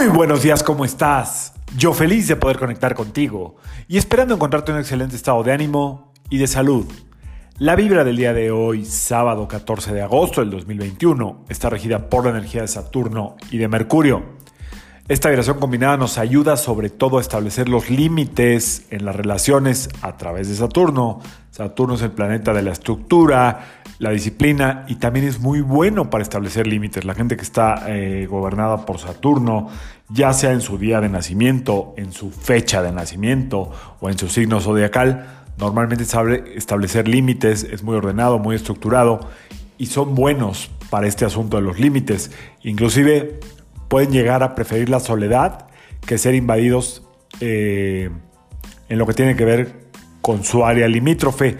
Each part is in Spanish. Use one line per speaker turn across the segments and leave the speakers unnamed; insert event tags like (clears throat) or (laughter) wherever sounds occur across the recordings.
Muy buenos días, ¿cómo estás? Yo feliz de poder conectar contigo y esperando encontrarte en un excelente estado de ánimo y de salud. La vibra del día de hoy, sábado 14 de agosto del 2021, está regida por la energía de Saturno y de Mercurio. Esta vibración combinada nos ayuda sobre todo a establecer los límites en las relaciones a través de Saturno. Saturno es el planeta de la estructura, la disciplina y también es muy bueno para establecer límites. La gente que está eh, gobernada por Saturno, ya sea en su día de nacimiento, en su fecha de nacimiento o en su signo zodiacal, normalmente sabe establecer límites, es muy ordenado, muy estructurado y son buenos para este asunto de los límites. Inclusive pueden llegar a preferir la soledad que ser invadidos eh, en lo que tiene que ver con su área limítrofe.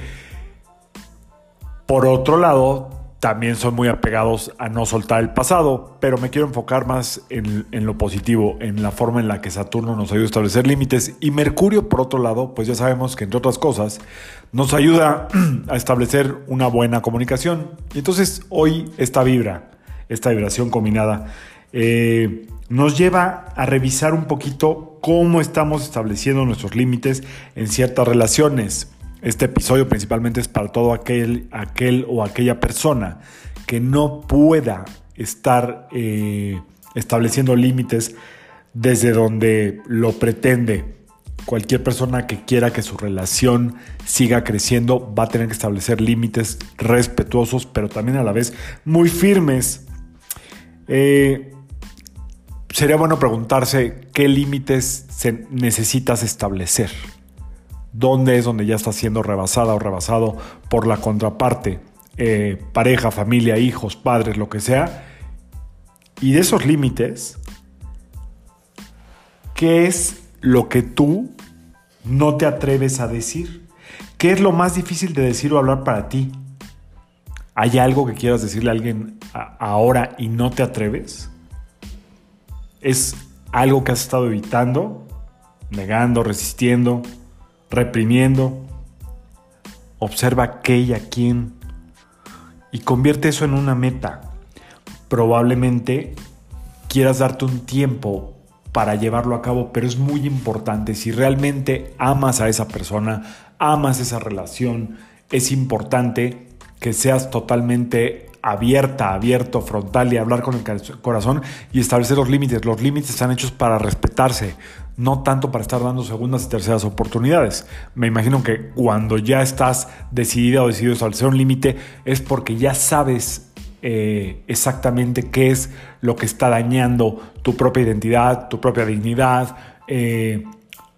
Por otro lado, también son muy apegados a no soltar el pasado, pero me quiero enfocar más en, lo positivo, en la forma en la que Saturno nos ayuda a establecer límites y Mercurio, por otro lado, pues ya sabemos que entre otras cosas nos ayuda (clears throat) a establecer una buena comunicación. Y entonces hoy esta vibra, esta vibración combinada, eh, nos lleva a revisar un poquito cómo estamos estableciendo nuestros límites en ciertas relaciones. Este episodio principalmente es para todo aquel, aquel o aquella persona que no pueda estar eh, estableciendo límites desde donde lo pretende. Cualquier persona que quiera que su relación siga creciendo va a tener que establecer límites respetuosos, pero también a la vez muy firmes. Eh, sería bueno preguntarse qué límites necesitas establecer. ¿Dónde es donde ya está siendo rebasada o rebasado por la contraparte? Eh, pareja, familia, hijos, padres, lo que sea. Y de esos límites, ¿qué es lo que tú no te atreves a decir? ¿Qué es lo más difícil de decir o hablar para ti? ¿Hay algo que quieras decirle a alguien ahora y no te atreves? Es algo que has estado evitando, negando, resistiendo, reprimiendo. Observa y a quién y convierte eso en una meta. Probablemente quieras darte un tiempo para llevarlo a cabo, pero es muy importante. Si realmente amas a esa persona, amas esa relación, es importante que seas totalmente abierta, abierto, frontal y hablar con el corazón y establecer los límites. Los límites están hechos para respetarse, no tanto para estar dando segundas y terceras oportunidades. Me imagino que cuando ya estás decidida o decidido a establecer un límite es porque ya sabes eh, exactamente qué es lo que está dañando tu propia identidad, tu propia dignidad. Eh,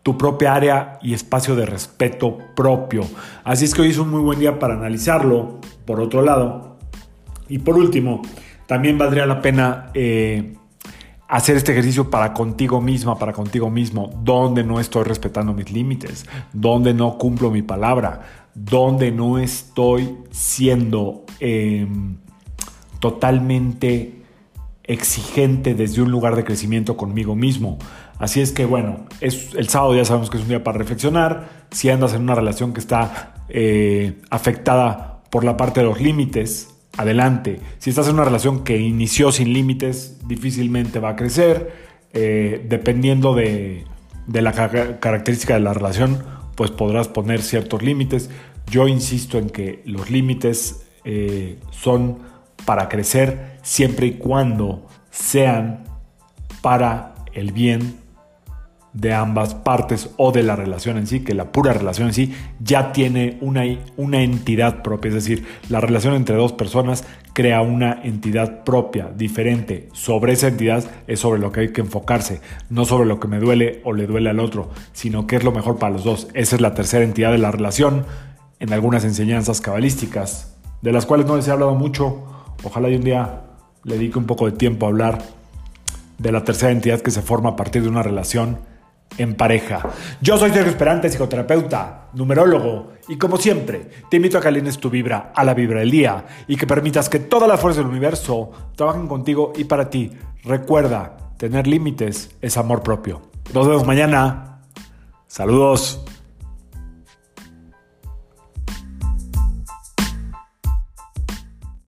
tu propia área y espacio de respeto propio. Así es que hoy es un muy buen día para analizarlo. Por otro lado, y por último, también valdría la pena eh, hacer este ejercicio para contigo misma, para contigo mismo, donde no estoy respetando mis límites, donde no cumplo mi palabra, donde no estoy siendo em, totalmente exigente desde un lugar de crecimiento conmigo mismo. Así es que bueno, es, el sábado ya sabemos que es un día para reflexionar. Si andas en una relación que está eh, afectada por la parte de los límites, adelante. Si estás en una relación que inició sin límites, difícilmente va a crecer. Eh, dependiendo de, la característica de la relación, pues podrás poner ciertos límites. Yo insisto en que los límites eh, son para crecer siempre y cuando sean para el bien de ambas partes o de la relación en sí, que la pura relación en sí ya tiene una, una entidad propia, es decir, la relación entre dos personas crea una entidad propia, diferente. Sobre esa entidad es sobre lo que hay que enfocarse, no sobre lo que me duele o le duele al otro, sino qué es lo mejor para los dos. Esa es la tercera entidad de la relación en algunas enseñanzas cabalísticas, de las cuales no les he hablado mucho. Ojalá y un día le dedique un poco de tiempo a hablar de la tercera entidad que se forma a partir de una relación en pareja. Yo soy Sergio Esperante, psicoterapeuta, numerólogo, y como siempre, te invito a que alines tu vibra a la vibra del día y que permitas que toda la fuerza del universo trabajen contigo y para ti. Recuerda, tener límites es amor propio. Nos vemos mañana. Saludos.